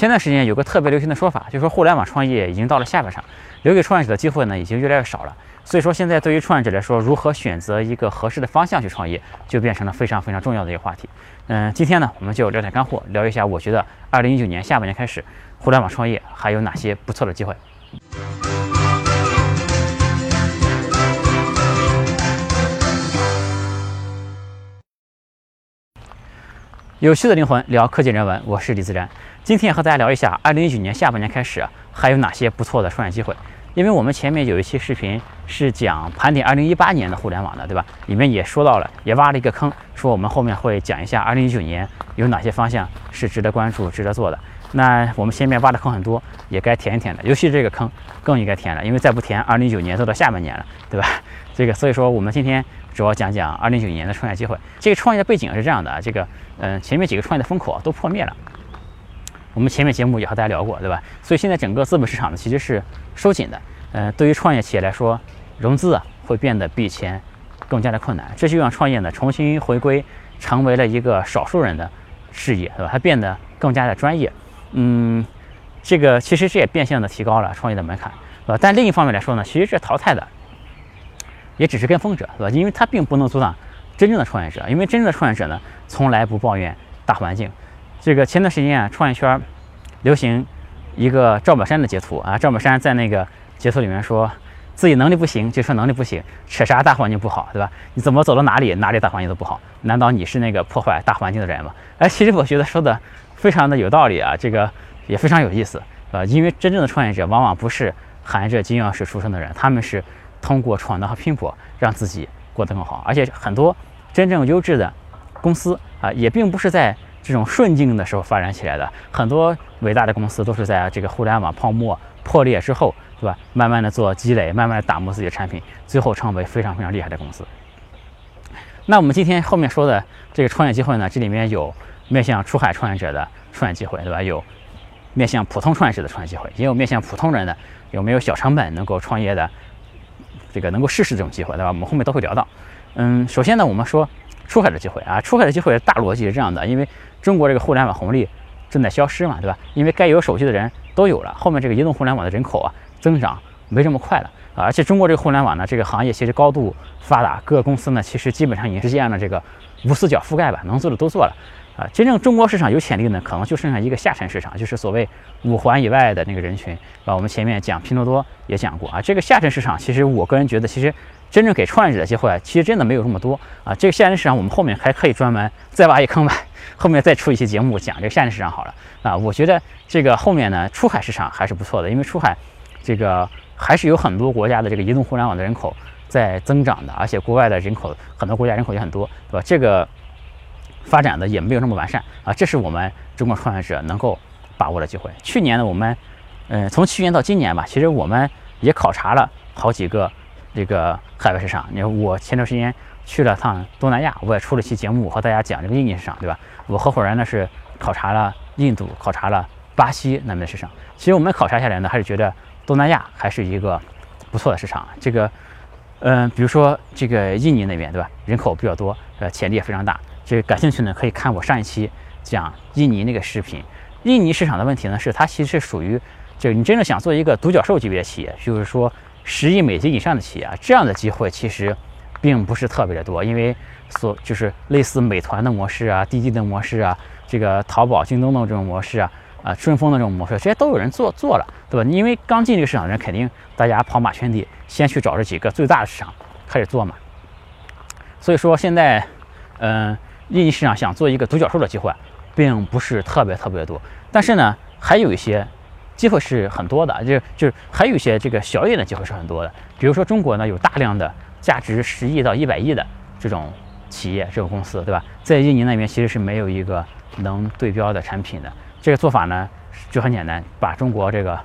前段时间有个特别流行的说法，就是说互联网创业已经到了下半场，留给创业者的机会呢已经越来越少了。所以说，现在对于创业者来说，如何选择一个合适的方向去创业，就变成了非常非常重要的一个话题。嗯，今天呢，我们就聊点干货，聊一下我觉得二零一九年下半年开始，互联网创业还有哪些不错的机会。有趣的灵魂聊科技人文，我是李自然。今天和大家聊一下，二零一九年下半年开始还有哪些不错的创业机会。因为我们前面有一期视频是讲盘点二零一八年的互联网的，对吧？里面也说到了，也挖了一个坑，说我们后面会讲一下二零一九年有哪些方向是值得关注、值得做的。那我们前面挖的坑很多，也该填一填的，尤其这个坑更应该填了，因为再不填，二零一九年都到下半年了，对吧？这个，所以说我们今天主要讲讲二零一九年的创业机会。这个创业的背景是这样的啊，这个。嗯，前面几个创业的风口都破灭了，我们前面节目也和大家聊过，对吧？所以现在整个资本市场呢其实是收紧的。嗯，对于创业企业来说，融资啊会变得比以前更加的困难，这就让创业呢重新回归成为了一个少数人的事业，对吧？它变得更加的专业。嗯，这个其实这也变相的提高了创业的门槛，对吧？但另一方面来说呢，其实这淘汰的也只是跟风者，对吧？因为他并不能阻挡。真正的创业者，因为真正的创业者呢，从来不抱怨大环境。这个前段时间啊，创业圈流行一个赵本山的截图啊，赵本山在那个截图里面说自己能力不行，就说能力不行，扯啥大环境不好，对吧？你怎么走到哪里，哪里大环境都不好？难道你是那个破坏大环境的人吗？哎，其实我觉得说的非常的有道理啊，这个也非常有意思啊，因为真正的创业者往往不是含着金钥匙出生的人，他们是通过闯荡和拼搏让自己过得更好，而且很多。真正优质的公司啊，也并不是在这种顺境的时候发展起来的。很多伟大的公司都是在这个互联网泡沫破裂之后，对吧？慢慢的做积累，慢慢的打磨自己的产品，最后成为非常非常厉害的公司。那我们今天后面说的这个创业机会呢，这里面有面向出海创业者的创业机会，对吧？有面向普通创业者的创业机会，也有面向普通人的有没有小成本能够创业的这个能够试试这种机会，对吧？我们后面都会聊到。嗯，首先呢，我们说出海的机会啊，出海的机会大逻辑是这样的，因为中国这个互联网红利正在消失嘛，对吧？因为该有手机的人都有了，后面这个移动互联网的人口啊增长没这么快了，而且中国这个互联网呢，这个行业其实高度发达，各个公司呢其实基本上已经实现了这个无死角覆盖吧，能做的都做了啊。真正中国市场有潜力呢，可能就剩下一个下沉市场，就是所谓五环以外的那个人群啊。我们前面讲拼多多也讲过啊，这个下沉市场其实我个人觉得其实。真正给创业者的机会，其实真的没有这么多啊！这个下沉市场，我们后面还可以专门再挖一坑吧，后面再出一期节目讲这个下沉市场好了啊！我觉得这个后面呢，出海市场还是不错的，因为出海这个还是有很多国家的这个移动互联网的人口在增长的，而且国外的人口很多国家人口也很多，对吧？这个发展的也没有那么完善啊，这是我们中国创业者能够把握的机会。去年呢，我们嗯，从去年到今年吧，其实我们也考察了好几个。这个海外市场，你看我前段时间去了趟东南亚，我也出了期节目和大家讲这个印尼市场，对吧？我合伙人呢是考察了印度，考察了巴西那边的市场。其实我们考察下来呢，还是觉得东南亚还是一个不错的市场。这个，嗯，比如说这个印尼那边，对吧？人口比较多，呃，潜力也非常大。这感兴趣呢，可以看我上一期讲印尼那个视频。印尼市场的问题呢，是它其实是属于，就你真正想做一个独角兽级别的企业，就是说。十亿美金以上的企业啊，这样的机会其实并不是特别的多，因为所就是类似美团的模式啊、滴滴的模式啊、这个淘宝、京东的这种模式啊、啊顺丰的这种模式，这些都有人做做了，对吧？因为刚进这个市场的人，肯定大家跑马圈地，先去找这几个最大的市场开始做嘛。所以说现在，嗯，印尼市场想做一个独角兽的机会，并不是特别特别多，但是呢，还有一些。机会是很多的，就就是还有一些这个小一点的机会是很多的。比如说中国呢，有大量的价值十亿到一百亿的这种企业、这种公司，对吧？在印尼那边其实是没有一个能对标的产品的。这个做法呢就很简单，把中国这个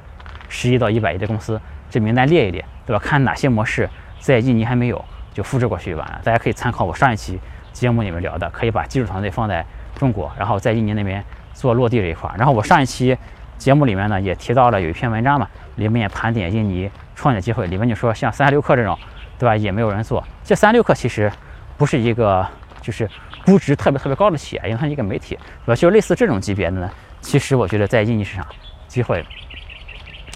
十亿到一百亿的公司这名单列一列，对吧？看哪些模式在印尼还没有，就复制过去就完了。大家可以参考我上一期节目里面聊的，可以把技术团队放在中国，然后在印尼那边做落地这一块。然后我上一期。节目里面呢也提到了有一篇文章嘛，里面也盘点印尼创业机会，里面就说像三六氪这种，对吧？也没有人做。这三六氪其实不是一个就是估值特别特别高的企业，因为它是一个媒体，对吧？就类似这种级别的呢，其实我觉得在印尼市场机会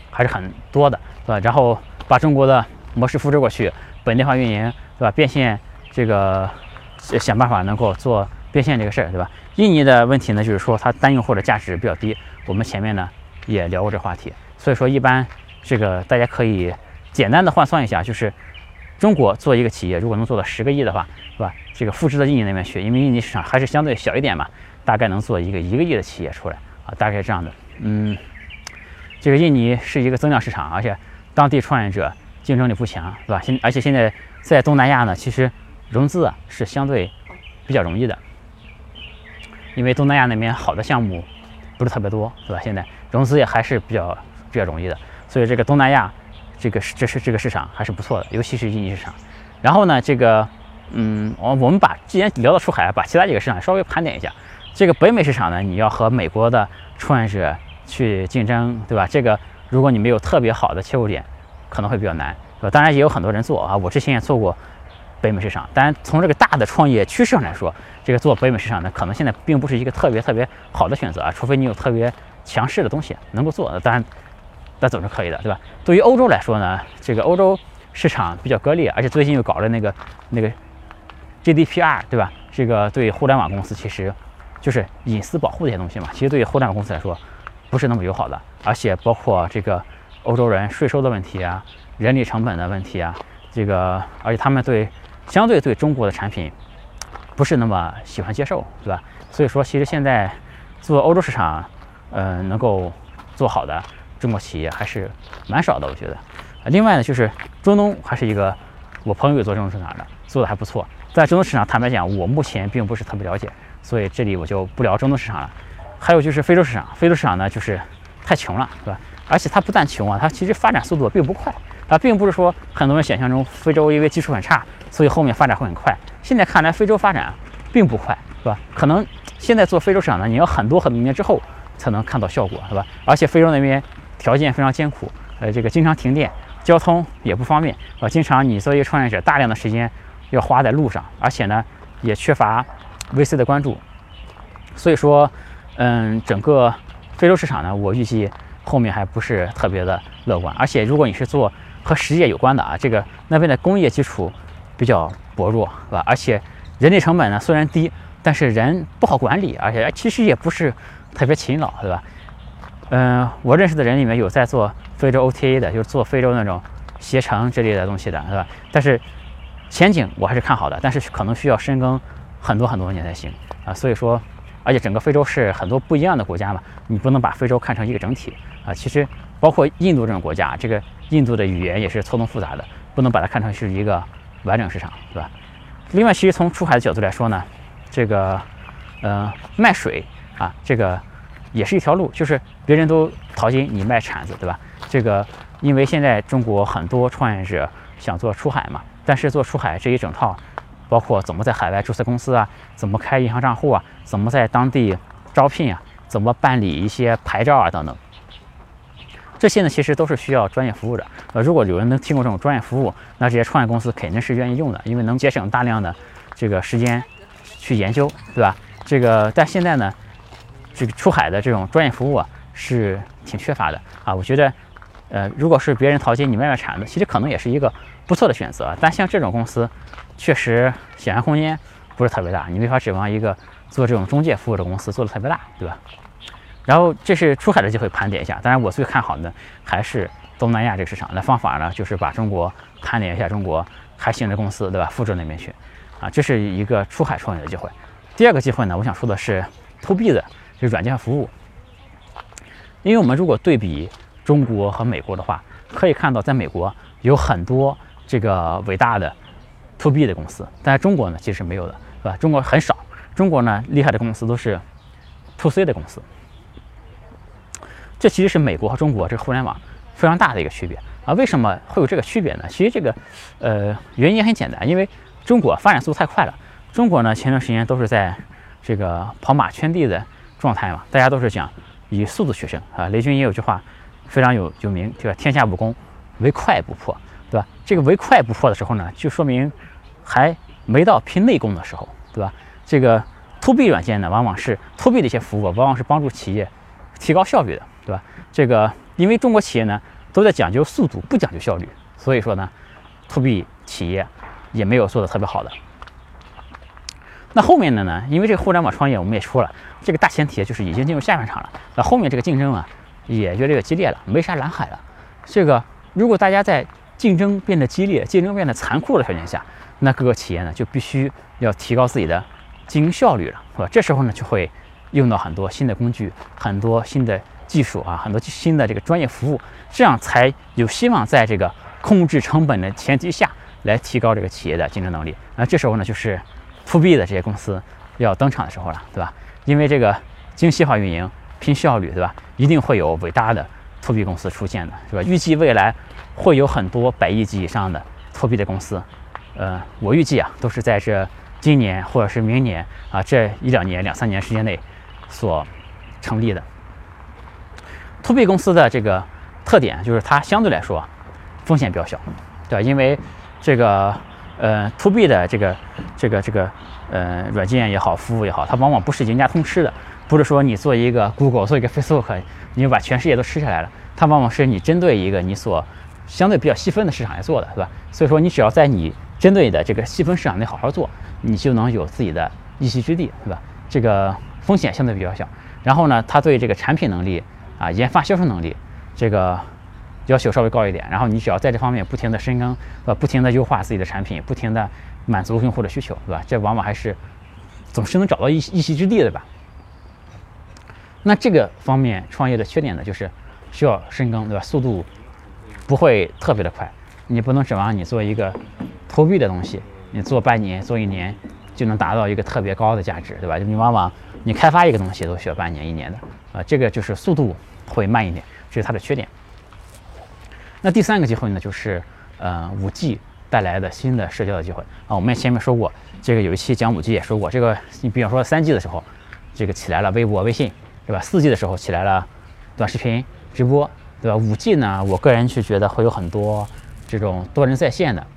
还是很多的，对吧？然后把中国的模式复制过去，本地化运营，对吧？变现这个想办法能够做变现这个事儿，对吧？印尼的问题呢，就是说它单用户的价值比较低，我们前面呢也聊过这话题，所以说一般这个大家可以简单的换算一下，就是中国做一个企业如果能做到十个亿的话，是吧？这个复制到印尼那边去，因为印尼市场还是相对小一点嘛，大概能做一个一个亿的企业出来。啊，大概是这样的，嗯，这个印尼是一个增量市场，而且当地创业者竞争力不强，对吧？现而且现在在东南亚呢，其实融资啊是相对比较容易的，因为东南亚那边好的项目不是特别多，对吧？现在融资也还是比较比较容易的，所以这个东南亚这个这是这个市场还是不错的，尤其是印尼市场。然后呢，这个嗯，我我们把既然聊到出海，把其他几个市场稍微盘点一下。这个北美市场呢，你要和美国的创业者去竞争，对吧？这个如果你没有特别好的切入点，可能会比较难，对吧？当然也有很多人做啊，我之前也做过北美市场。但从这个大的创业趋势上来说，这个做北美市场呢，可能现在并不是一个特别特别好的选择啊，除非你有特别强势的东西能够做，当然那总是可以的，对吧？对于欧洲来说呢，这个欧洲市场比较割裂，而且最近又搞了那个那个 GDPR，对吧？这个对互联网公司其实。就是隐私保护这些东西嘛，其实对于互联网公司来说，不是那么友好的，而且包括这个欧洲人税收的问题啊，人力成本的问题啊，这个而且他们对相对对中国的产品不是那么喜欢接受，对吧？所以说，其实现在做欧洲市场，呃，能够做好的中国企业还是蛮少的，我觉得。另外呢，就是中东还是一个我朋友也做中东市场的，做的还不错。在中东市场，坦白讲，我目前并不是特别了解。所以这里我就不聊中东市场了，还有就是非洲市场，非洲市场呢就是太穷了，是吧？而且它不但穷啊，它其实发展速度并不快，它并不是说很多人想象中非洲因为基础很差，所以后面发展会很快。现在看来非洲发展并不快，是吧？可能现在做非洲市场呢，你要很多很多年之后才能看到效果，是吧？而且非洲那边条件非常艰苦，呃，这个经常停电，交通也不方便，啊，经常你作为创业者大量的时间要花在路上，而且呢也缺乏。VC 的关注，所以说，嗯，整个非洲市场呢，我预计后面还不是特别的乐观。而且，如果你是做和实业有关的啊，这个那边的工业基础比较薄弱，是吧？而且人力成本呢虽然低，但是人不好管理，而且其实也不是特别勤劳，对吧？嗯，我认识的人里面有在做非洲 OTA 的，就是做非洲那种携程之类的东西的，是吧？但是前景我还是看好的，但是可能需要深耕。很多很多年才行啊，所以说，而且整个非洲是很多不一样的国家嘛，你不能把非洲看成一个整体啊。其实包括印度这种国家，这个印度的语言也是错综复杂的，不能把它看成是一个完整市场，对吧？另外，其实从出海的角度来说呢，这个呃卖水啊，这个也是一条路，就是别人都淘金，你卖铲子，对吧？这个因为现在中国很多创业者想做出海嘛，但是做出海这一整套。包括怎么在海外注册公司啊，怎么开银行账户啊，怎么在当地招聘啊，怎么办理一些牌照啊等等，这些呢其实都是需要专业服务的。呃，如果有人能提供这种专业服务，那这些创业公司肯定是愿意用的，因为能节省大量的这个时间去研究，对吧？这个但现在呢，这个出海的这种专业服务啊是挺缺乏的啊。我觉得，呃，如果是别人淘金，你卖卖铲子，其实可能也是一个不错的选择。但像这种公司。确实，想象空间不是特别大，你没法指望一个做这种中介服务的公司做的特别大，对吧？然后这是出海的机会，盘点一下。当然，我最看好的还是东南亚这个市场。那方法呢，就是把中国盘点一下中国还行的公司，对吧？复制那边去，啊，这是一个出海创业的机会。第二个机会呢，我想说的是 to B 的，就是软件服务。因为我们如果对比中国和美国的话，可以看到，在美国有很多这个伟大的。to B 的公司，但是中国呢其实是没有的，是吧？中国很少，中国呢厉害的公司都是 to C 的公司。这其实是美国和中国这个互联网非常大的一个区别啊。为什么会有这个区别呢？其实这个呃原因很简单，因为中国发展速度太快了。中国呢前段时间都是在这个跑马圈地的状态嘛，大家都是讲以速度取胜啊。雷军也有句话非常有有名，对吧？天下武功，唯快不破，对吧？这个唯快不破的时候呢，就说明。还没到拼内功的时候，对吧？这个 to B 软件呢，往往是 to B 的一些服务，往往是帮助企业提高效率的，对吧？这个因为中国企业呢都在讲究速度，不讲究效率，所以说呢，to B 企业也没有做的特别好的。那后面的呢？因为这个互联网创业我们也说了，这个大前提就是已经进入下半场了。那后面这个竞争啊也越来越激烈了，没啥蓝海了。这个如果大家在竞争变得激烈、竞争变得残酷的条件下，那各个企业呢就必须要提高自己的经营效率了，是吧？这时候呢就会用到很多新的工具、很多新的技术啊、很多新的这个专业服务，这样才有希望在这个控制成本的前提下来提高这个企业的竞争能力。那这时候呢就是。to B 的这些公司要登场的时候了，对吧？因为这个精细化运营、拼效率，对吧？一定会有伟大的 to B 公司出现的，是吧？预计未来会有很多百亿级以上的 to B 的公司，呃，我预计啊，都是在这今年或者是明年啊这一两年、两三年时间内所成立的。to B 公司的这个特点就是它相对来说风险比较小，对吧？因为这个。呃，to B 的这个这个这个呃软件也好，服务也好，它往往不是赢家通吃的，不是说你做一个 Google，做一个 Facebook，你就把全世界都吃下来了。它往往是你针对一个你所相对比较细分的市场来做的，是吧？所以说你只要在你针对的这个细分市场内好好做，你就能有自己的一席之地，是吧？这个风险相对比较小。然后呢，它对这个产品能力啊，研发销售能力，这个。要求稍微高一点，然后你只要在这方面不停的深耕，呃，不停的优化自己的产品，不停的满足用户的需求，对吧？这往往还是总是能找到一一席之地的吧。那这个方面创业的缺点呢，就是需要深耕，对吧？速度不会特别的快，你不能指望你做一个投币的东西，你做半年、做一年就能达到一个特别高的价值，对吧？你往往你开发一个东西都需要半年、一年的，啊，这个就是速度会慢一点，这是它的缺点。那第三个机会呢，就是呃五 G 带来的新的社交的机会啊。我们前面说过，这个有一期讲五 G 也说过，这个你比方说三 G 的时候，这个起来了微博、微信，对吧？四 G 的时候起来了短视频直播，对吧？五 G 呢，我个人是觉得会有很多这种多人在线的，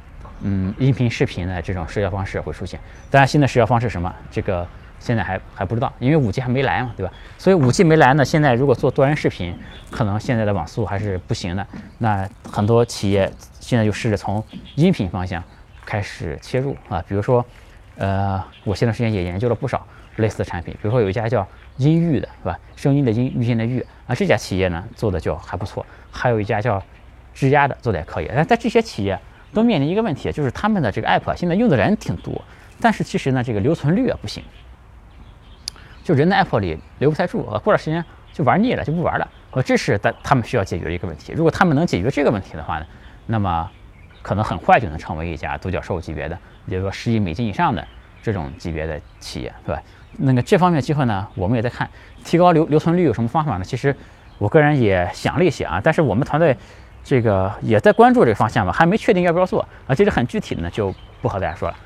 嗯，音频、视频的这种社交方式会出现。当然，新的社交方式什么这个。现在还还不知道，因为五 G 还没来嘛，对吧？所以五 G 没来呢，现在如果做多人视频，可能现在的网速还是不行的。那很多企业现在就试着从音频方向开始切入啊，比如说，呃，我前段时间也研究了不少类似的产品，比如说有一家叫音域的，是吧？声音的音，语音的域啊，这家企业呢做的就还不错。还有一家叫智压的，做的也可以。但在这些企业都面临一个问题，就是他们的这个 app 现在用的人挺多，但是其实呢，这个留存率啊不行。就人在 App 里留不太住，啊，过段时间就玩腻了，就不玩了。呃，这是他他们需要解决的一个问题。如果他们能解决这个问题的话呢，那么可能很快就能成为一家独角兽级别的，比如说十亿美金以上的这种级别的企业，对吧？那个这方面的机会呢，我们也在看，提高留留存率有什么方法呢？其实我个人也想了一些啊，但是我们团队这个也在关注这个方向吧，还没确定要不要做啊。其实很具体的呢，就不和大家说了，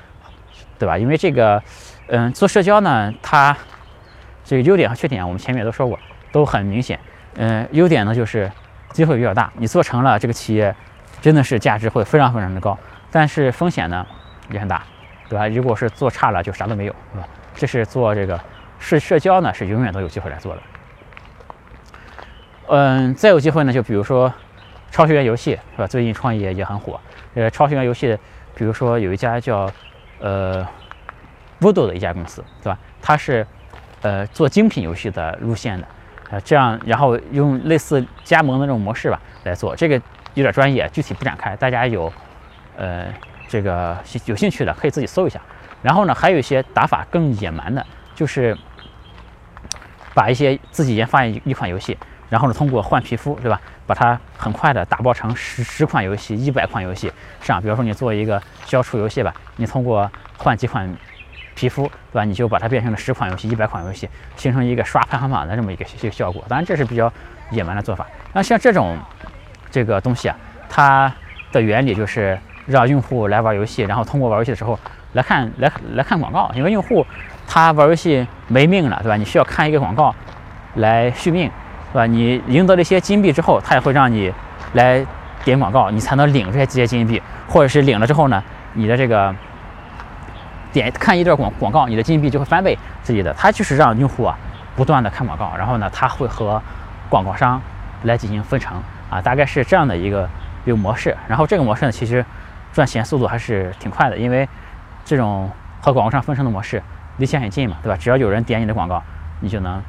对吧？因为这个，嗯，做社交呢，它这个优点和缺点，我们前面也都说过，都很明显。嗯，优点呢就是机会比较大，你做成了这个企业，真的是价值会非常非常的高。但是风险呢也很大，对吧？如果是做差了，就啥都没有，是吧？这是做这个社社交呢，是永远都有机会来做的。嗯，再有机会呢，就比如说超学员游戏，是吧？最近创业也很火。呃，超学员游戏，比如说有一家叫呃 Voodoo 的一家公司，对吧？它是。呃，做精品游戏的路线的，呃，这样，然后用类似加盟的这种模式吧来做，这个有点专业，具体不展开，大家有，呃，这个有兴趣的可以自己搜一下。然后呢，还有一些打法更野蛮的，就是把一些自己研发一一款游戏，然后呢，通过换皮肤，对吧，把它很快的打包成十十款游戏、一百款游戏，这样，比如说你做一个消除游戏吧，你通过换几款。皮肤对吧？你就把它变成了十款游戏、一百款游戏，形成一个刷排行榜的这么一个一个效果。当然，这是比较野蛮的做法。那像这种这个东西啊，它的原理就是让用户来玩游戏，然后通过玩游戏的时候来看来来看广告。因为用户他玩游戏没命了，对吧？你需要看一个广告来续命，对吧？你赢得了一些金币之后，他也会让你来点广告，你才能领这些这些金币，或者是领了之后呢，你的这个。点看一段广广告，你的金币就会翻倍。自己的，它就是让用户啊不断的看广告，然后呢，他会和广告商来进行分成啊，大概是这样的一个一个模式。然后这个模式呢，其实赚钱速度还是挺快的，因为这种和广告商分成的模式离钱很近嘛，对吧？只要有人点你的广告，你就能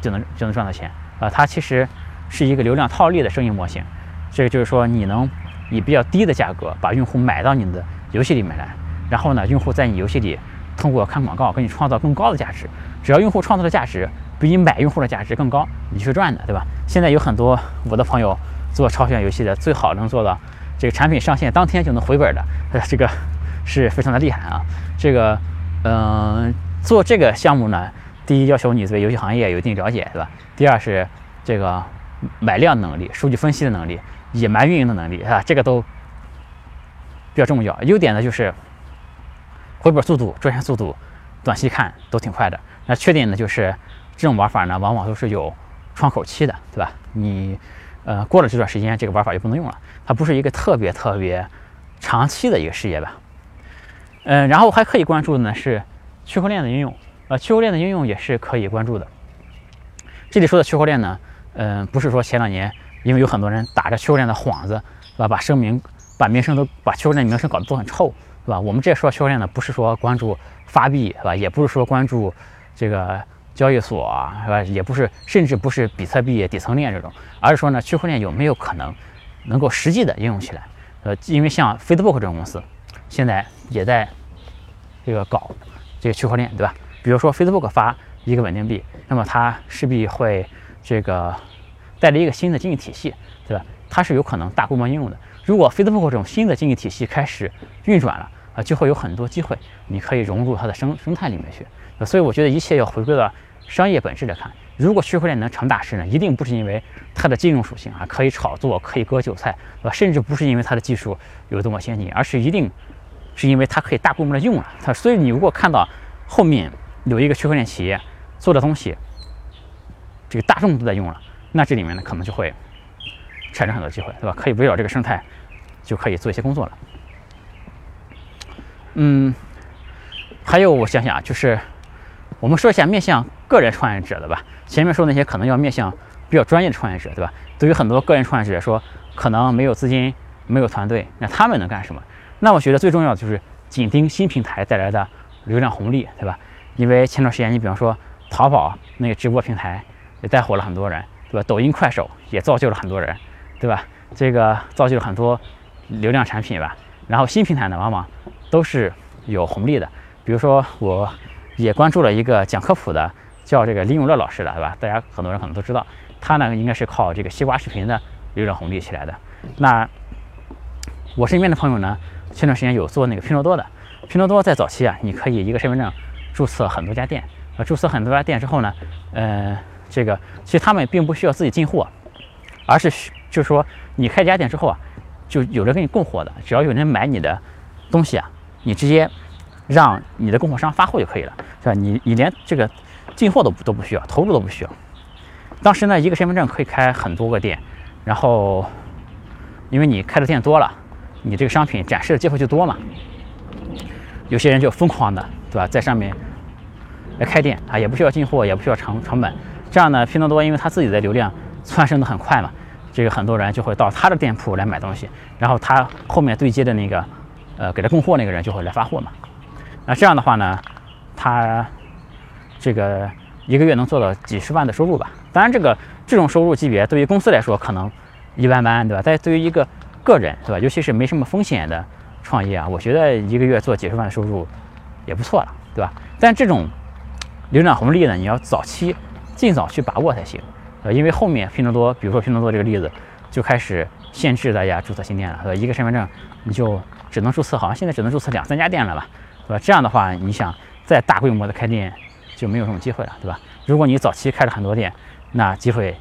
就能就能赚到钱啊。它其实是一个流量套利的生意模型，这个就是说你能以比较低的价格把用户买到你的游戏里面来，然后呢，用户在你游戏里通过看广告给你创造更高的价值。只要用户创造的价值比你买用户的价值更高，你是赚的，对吧？现在有很多我的朋友做超选游戏的，最好能做到这个产品上线当天就能回本的，这个是非常的厉害啊。这个，嗯，做这个项目呢，第一要求你对游戏行业有一定了解，对吧？第二是这个买量能力、数据分析的能力、野蛮运营的能力啊，这个都比较重要。优点呢就是回本速度、赚钱速度，短期看都挺快的。那缺点呢，就是这种玩法呢，往往都是有窗口期的，对吧？你呃过了这段时间，这个玩法就不能用了，它不是一个特别特别长期的一个事业吧？嗯，然后还可以关注的呢是区块链的应用，呃，区块链的应用也是可以关注的。这里说的区块链呢，嗯，不是说前两年因为有很多人打着区块链的幌子，是吧？把声名、把名声都把区块链名声搞得都很臭，是吧？我们这说区块链呢，不是说关注发币，是吧？也不是说关注。这个交易所，是吧？也不是，甚至不是比特币底层链这种，而是说呢，区块链有没有可能能够实际的应用起来？呃，因为像 Facebook 这种公司，现在也在这个搞这个区块链，对吧？比如说 Facebook 发一个稳定币，那么它势必会这个带来一个新的经济体系，对吧？它是有可能大规模应用的。如果 Facebook 这种新的经济体系开始运转了啊，就会有很多机会，你可以融入它的生生态里面去。所以我觉得一切要回归到商业本质来看。如果区块链能成大事呢，一定不是因为它的金融属性啊，可以炒作，可以割韭菜，对吧？甚至不是因为它的技术有多么先进，而是一定是因为它可以大规模的用了它。所以你如果看到后面有一个区块链企业做的东西，这个大众都在用了，那这里面呢可能就会产生很多机会，对吧？可以围绕这个生态就可以做一些工作了。嗯，还有我想想啊，就是。我们说一下面向个人创业者的吧。前面说那些可能要面向比较专业的创业者，对吧？对于很多个人创业者来说，可能没有资金、没有团队，那他们能干什么？那我觉得最重要的就是紧盯新平台带来的流量红利，对吧？因为前段时间，你比方说淘宝那个直播平台也带火了很多人，对吧？抖音、快手也造就了很多人，对吧？这个造就了很多流量产品吧。然后新平台呢，往往都是有红利的，比如说我。也关注了一个讲科普的，叫这个李永乐老师的，对吧？大家很多人可能都知道，他呢应该是靠这个西瓜视频的流量红利起来的。那我身边的朋友呢，前段时间有做那个拼多多的，拼多多在早期啊，你可以一个身份证注册很多家店，呃，注册很多家店之后呢，呃，这个其实他们并不需要自己进货，而是就是说你开家店之后啊，就有人给你供货的，只要有人买你的东西啊，你直接。让你的供货商发货就可以了，是吧？你你连这个进货都不都不需要，投入都不需要。当时呢，一个身份证可以开很多个店，然后因为你开的店多了，你这个商品展示的机会就多嘛。有些人就疯狂的，对吧？在上面来开店啊，也不需要进货，也不需要成成本。这样呢，拼多多因为它自己的流量蹿升的很快嘛，这个很多人就会到他的店铺来买东西，然后他后面对接的那个呃给他供货那个人就会来发货嘛。那这样的话呢，他这个一个月能做到几十万的收入吧？当然，这个这种收入级别对于公司来说可能一般般，对吧？但对于一个个人，对吧？尤其是没什么风险的创业啊，我觉得一个月做几十万的收入也不错了，对吧？但这种流量红利呢，你要早期尽早去把握才行，呃，因为后面拼多多，比如说拼多多这个例子，就开始限制大家注册新店了，对吧？一个身份证你就只能注册，好像现在只能注册两三家店了吧？对吧？这样的话，你想再大规模的开店就没有什么机会了，对吧？如果你早期开了很多店，那机会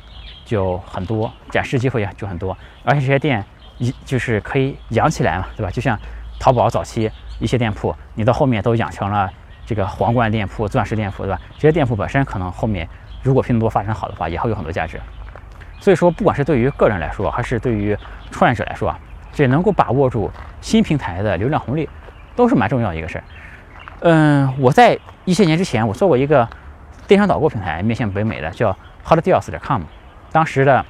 就很多，展示机会也就很多，而且这些店一就是可以养起来嘛，对吧？就像淘宝早期一些店铺，你到后面都养成了这个皇冠店铺、钻石店铺，对吧？这些店铺本身可能后面如果拼多多发展好的话，也会有很多价值。所以说，不管是对于个人来说，还是对于创业者来说啊，这能够把握住新平台的流量红利。都是蛮重要的一个事儿。嗯，我在一些年之前，我做过一个电商导购平台，面向北美的，叫 hotdeals.com。当时的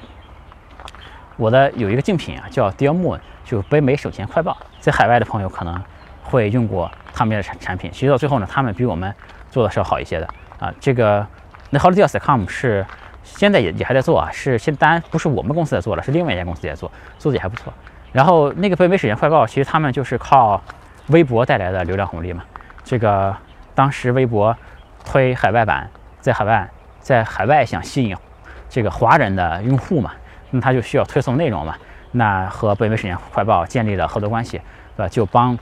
我的有一个竞品啊，叫 Deal Moon，就北美省钱快报，在海外的朋友可能会用过他们的产产品。其实到最后呢，他们比我们做的是要好一些的啊。这个那 HolidayDeals.com 是现在也也还在做啊，是现当然不是我们公司在做了，是另外一家公司在做，做的也还不错。然后那个北美省钱快报，其实他们就是靠微博带来的流量红利嘛。这个当时微博推海外版，在海外在海外想吸引这个华人的用户嘛。那他就需要推送内容嘛？那和北美省钱快报建立了合作关系，对吧？就帮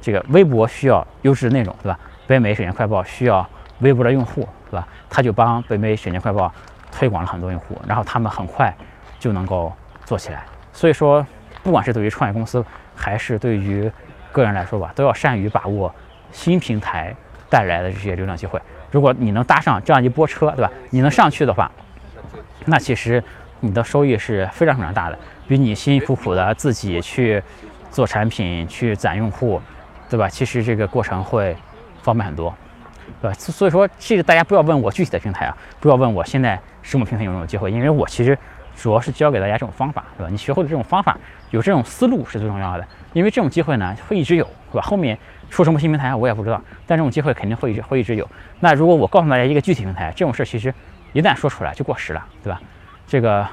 这个微博需要优质内容，对吧？北美省钱快报需要微博的用户，对吧？他就帮北美省钱快报推广了很多用户，然后他们很快就能够做起来。所以说，不管是对于创业公司还是对于个人来说吧，都要善于把握新平台带来的这些流量机会。如果你能搭上这样一波车，对吧？你能上去的话，那其实。你的收益是非常非常大的，比你辛辛苦苦的自己去做产品、去攒用户，对吧？其实这个过程会方便很多，对吧？所以说，这个大家不要问我具体的平台啊，不要问我现在什么平台有没有机会，因为我其实主要是教给大家这种方法，对吧？你学会了这种方法，有这种思路是最重要的，因为这种机会呢会一直有，对吧？后面出什么新平台我也不知道，但这种机会肯定会一直会一直有。那如果我告诉大家一个具体平台，这种事其实一旦说出来就过时了，对吧？这个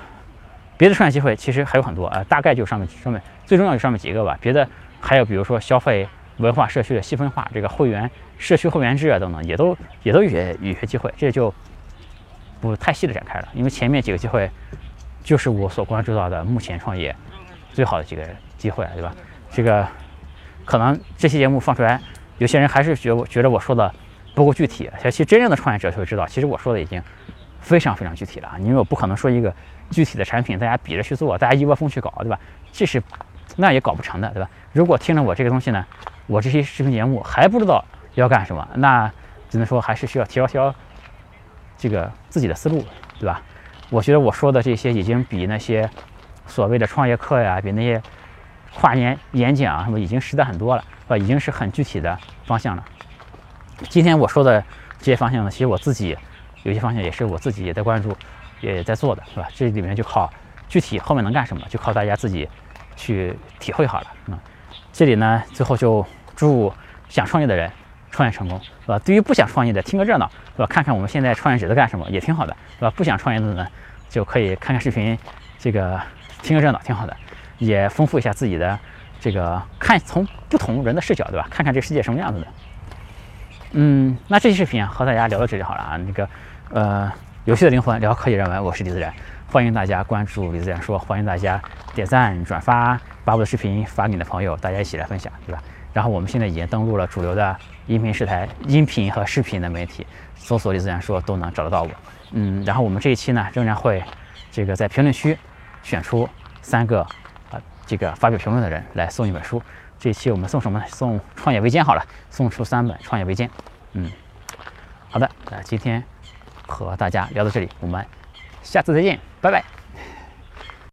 别的创业机会其实还有很多啊，大概就上面上面最重要就上面几个吧。别的还有比如说消费文化社区的细分化，这个会员社区会员制啊等等，也都也都有些有些机会，这就不太细的展开了。因为前面几个机会就是我所关注到的目前创业最好的几个机会，对吧？这个可能这期节目放出来，有些人还是觉我觉得我说的不够具体。其实真正的创业者就会知道，其实我说的已经。非常非常具体了啊！因为我不可能说一个具体的产品，大家比着去做，大家一窝蜂去搞，对吧？这是那也搞不成的，对吧？如果听了我这个东西呢，我这些视频节目还不知道要干什么，那只能说还是需要提高提高这个自己的思路，对吧？我觉得我说的这些已经比那些所谓的创业课呀，比那些跨年演讲什么已经实在很多了，是吧？已经是很具体的方向了。今天我说的这些方向呢，其实我自己。有些方向也是我自己也在关注，也在做的，是吧？这里面就靠具体后面能干什么，就靠大家自己去体会好了。嗯，这里呢，最后就祝想创业的人创业成功，是吧？对于不想创业的，听个热闹，是吧？看看我们现在创业者在干什么，也挺好的，是吧？不想创业的呢，就可以看看视频，这个听个热闹，挺好的，也丰富一下自己的这个看，从不同人的视角，对吧？看看这世界什么样子的。嗯，那这期视频啊，和大家聊到这里好了啊，那个。呃，有趣的灵魂聊科技人文，我是李自然，欢迎大家关注李自然说，欢迎大家点赞转发，把我的视频发给你的朋友，大家一起来分享，对吧？然后我们现在已经登录了主流的音频视台、音频和视频的媒体，搜索李自然说都能找得到我。嗯，然后我们这一期呢，仍然会这个在评论区选出三个啊这个发表评论的人来送一本书。这一期我们送什么呢？送《创业维艰》好了，送出三本《创业维艰》。嗯，好的，那今天。和大家聊到这里，我们下次再见，拜拜。